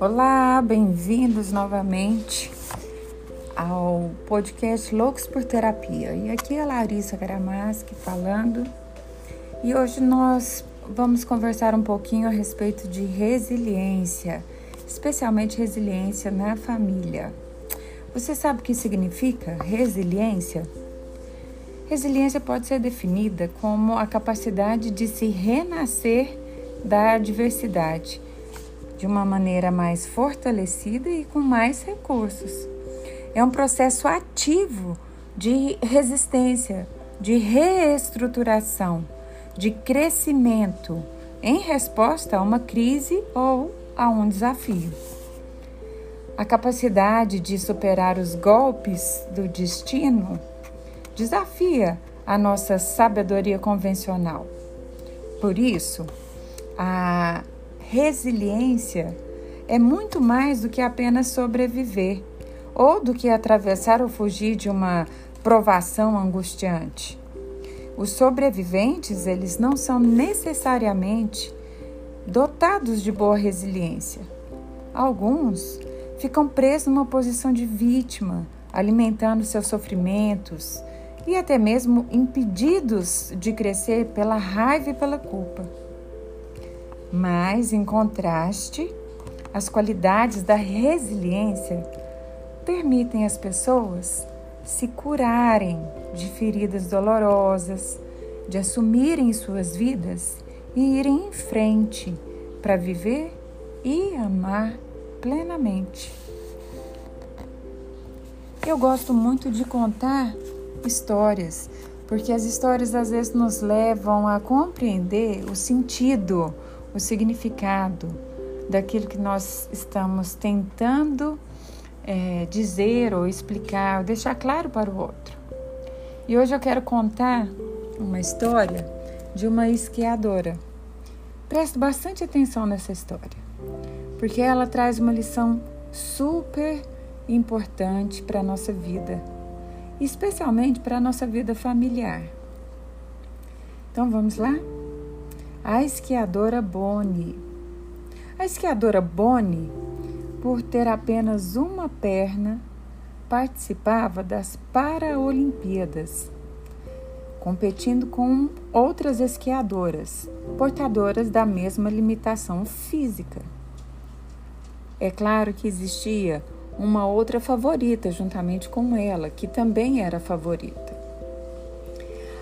Olá, bem-vindos novamente ao podcast Loucos por Terapia. E aqui é a Larissa Gramaski falando. E hoje nós vamos conversar um pouquinho a respeito de resiliência, especialmente resiliência na família. Você sabe o que significa resiliência? Resiliência pode ser definida como a capacidade de se renascer da adversidade de uma maneira mais fortalecida e com mais recursos. É um processo ativo de resistência, de reestruturação, de crescimento em resposta a uma crise ou a um desafio. A capacidade de superar os golpes do destino desafia a nossa sabedoria convencional. Por isso, a resiliência é muito mais do que apenas sobreviver ou do que atravessar ou fugir de uma provação angustiante. Os sobreviventes, eles não são necessariamente dotados de boa resiliência. Alguns ficam presos numa posição de vítima, alimentando seus sofrimentos e até mesmo impedidos de crescer pela raiva e pela culpa. Mas, em contraste, as qualidades da resiliência permitem às pessoas se curarem de feridas dolorosas, de assumirem suas vidas e irem em frente para viver e amar plenamente. Eu gosto muito de contar histórias, porque as histórias às vezes nos levam a compreender o sentido o significado daquilo que nós estamos tentando é, dizer ou explicar, ou deixar claro para o outro. E hoje eu quero contar uma história de uma esquiadora. Preste bastante atenção nessa história, porque ela traz uma lição super importante para a nossa vida, especialmente para a nossa vida familiar. Então vamos lá? a esquiadora Bonnie. A esquiadora Bonnie, por ter apenas uma perna, participava das Paraolimpíadas, competindo com outras esquiadoras, portadoras da mesma limitação física. É claro que existia uma outra favorita juntamente com ela, que também era favorita.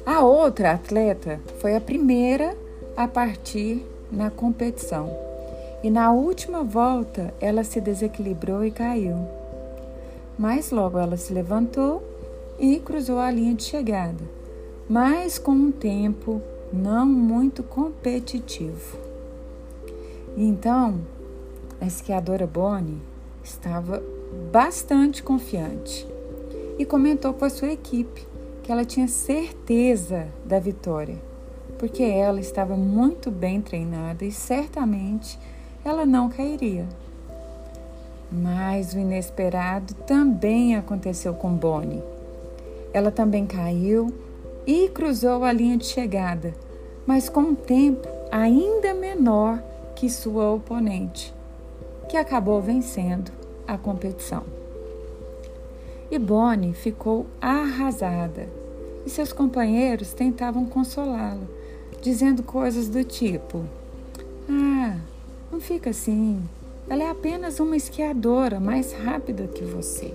A outra atleta foi a primeira a partir na competição. E na última volta ela se desequilibrou e caiu. Mas logo ela se levantou e cruzou a linha de chegada, mas com um tempo não muito competitivo. Então, a esquiadora Bonnie estava bastante confiante e comentou com a sua equipe que ela tinha certeza da vitória porque ela estava muito bem treinada e certamente ela não cairia. Mas o inesperado também aconteceu com Bonnie. Ela também caiu e cruzou a linha de chegada, mas com um tempo ainda menor que sua oponente, que acabou vencendo a competição. E Bonnie ficou arrasada e seus companheiros tentavam consolá-la, dizendo coisas do tipo: Ah, não fica assim. Ela é apenas uma esquiadora mais rápida que você.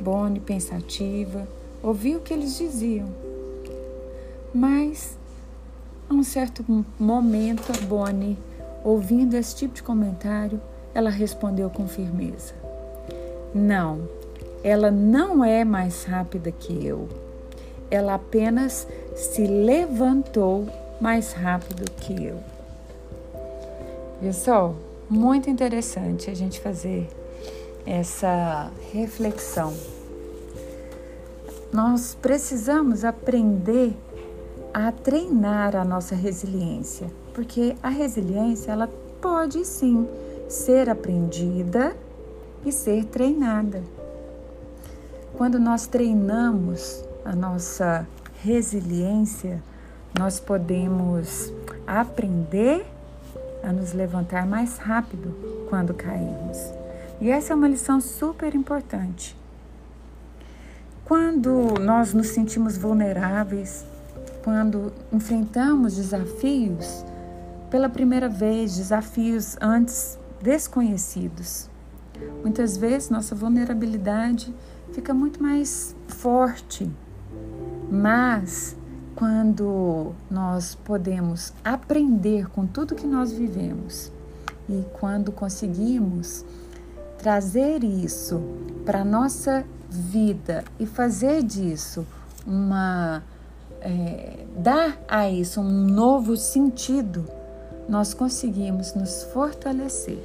Bonnie, pensativa, ouviu o que eles diziam. Mas, a um certo momento, a Bonnie, ouvindo esse tipo de comentário, ela respondeu com firmeza: Não, ela não é mais rápida que eu ela apenas se levantou mais rápido que eu. Pessoal, muito interessante a gente fazer essa reflexão. Nós precisamos aprender a treinar a nossa resiliência, porque a resiliência ela pode sim ser aprendida e ser treinada. Quando nós treinamos a nossa resiliência, nós podemos aprender a nos levantar mais rápido quando cairmos. E essa é uma lição super importante. Quando nós nos sentimos vulneráveis, quando enfrentamos desafios pela primeira vez, desafios antes desconhecidos, muitas vezes nossa vulnerabilidade fica muito mais forte. Mas quando nós podemos aprender com tudo que nós vivemos e quando conseguimos trazer isso para a nossa vida e fazer disso uma. É, dar a isso um novo sentido, nós conseguimos nos fortalecer.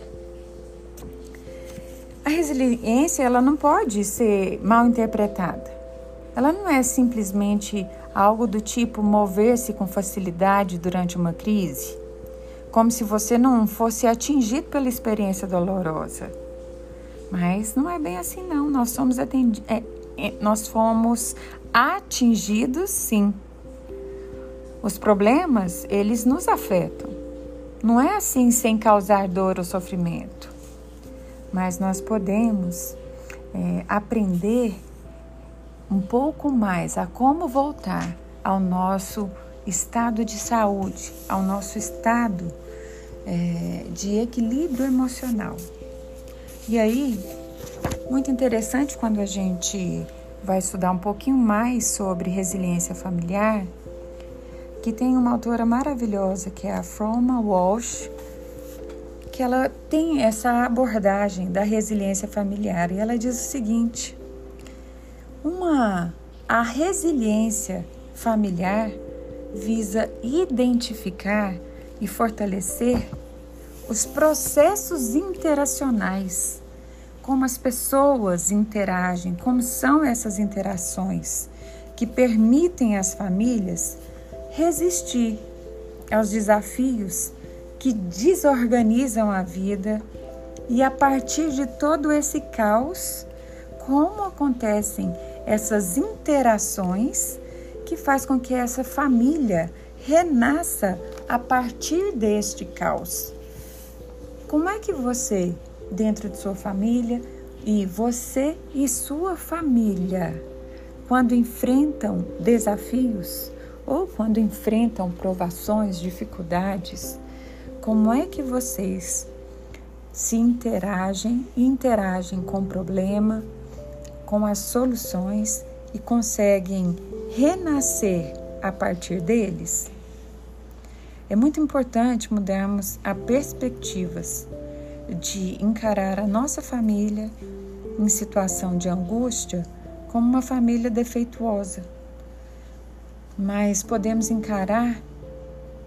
A resiliência ela não pode ser mal interpretada. Ela não é simplesmente algo do tipo mover-se com facilidade durante uma crise, como se você não fosse atingido pela experiência dolorosa. Mas não é bem assim não. Nós somos atendi é, é, nós fomos atingidos sim. Os problemas, eles nos afetam. Não é assim sem causar dor ou sofrimento. Mas nós podemos é, aprender um pouco mais a como voltar ao nosso estado de saúde, ao nosso estado é, de equilíbrio emocional. E aí, muito interessante quando a gente vai estudar um pouquinho mais sobre resiliência familiar, que tem uma autora maravilhosa que é a Froma Walsh, que ela tem essa abordagem da resiliência familiar e ela diz o seguinte: uma a resiliência familiar visa identificar e fortalecer os processos interacionais, como as pessoas interagem, como são essas interações que permitem às famílias resistir aos desafios que desorganizam a vida e a partir de todo esse caos, como acontecem essas interações que faz com que essa família renasça a partir deste caos. Como é que você, dentro de sua família, e você e sua família, quando enfrentam desafios ou quando enfrentam provações, dificuldades, como é que vocês se interagem e interagem com o problema, com as soluções e conseguem renascer a partir deles? É muito importante mudarmos as perspectivas de encarar a nossa família em situação de angústia como uma família defeituosa, mas podemos encarar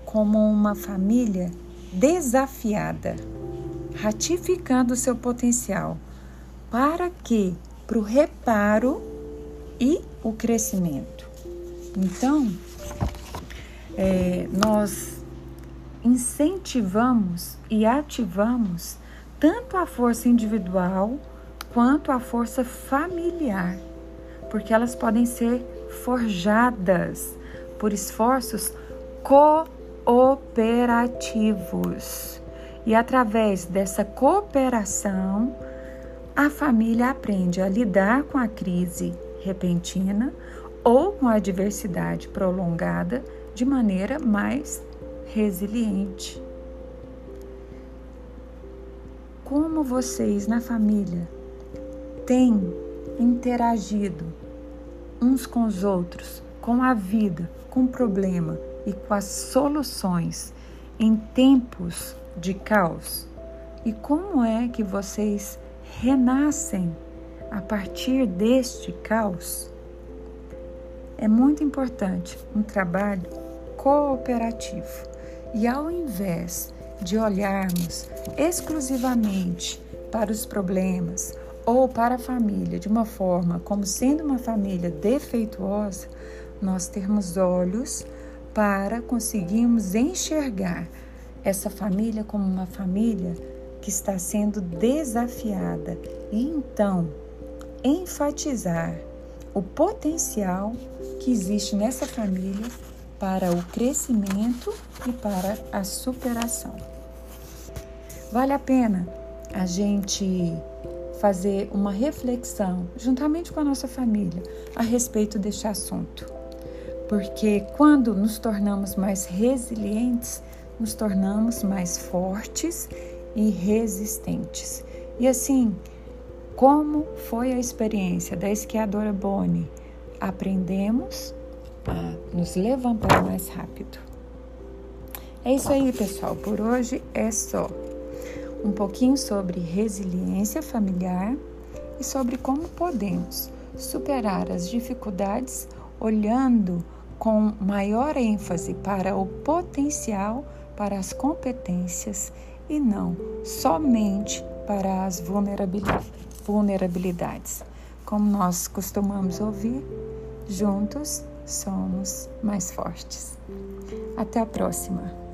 como uma família desafiada, ratificando seu potencial para que para o reparo e o crescimento. Então, é, nós incentivamos e ativamos tanto a força individual quanto a força familiar, porque elas podem ser forjadas por esforços cooperativos. E através dessa cooperação, a família aprende a lidar com a crise repentina ou com a adversidade prolongada de maneira mais resiliente. Como vocês na família têm interagido uns com os outros, com a vida, com o problema e com as soluções em tempos de caos? E como é que vocês renascem a partir deste caos, é muito importante um trabalho cooperativo. E ao invés de olharmos exclusivamente para os problemas ou para a família de uma forma como sendo uma família defeituosa, nós termos olhos para conseguirmos enxergar essa família como uma família que está sendo desafiada e então enfatizar o potencial que existe nessa família para o crescimento e para a superação. Vale a pena a gente fazer uma reflexão, juntamente com a nossa família, a respeito deste assunto. Porque quando nos tornamos mais resilientes, nos tornamos mais fortes e resistentes. E assim, como foi a experiência da esquiadora Bonnie? Aprendemos a nos levantar mais rápido. É isso aí, pessoal. Por hoje é só um pouquinho sobre resiliência familiar e sobre como podemos superar as dificuldades olhando com maior ênfase para o potencial, para as competências e não somente para as vulnerabilidades. Como nós costumamos ouvir, juntos somos mais fortes. Até a próxima!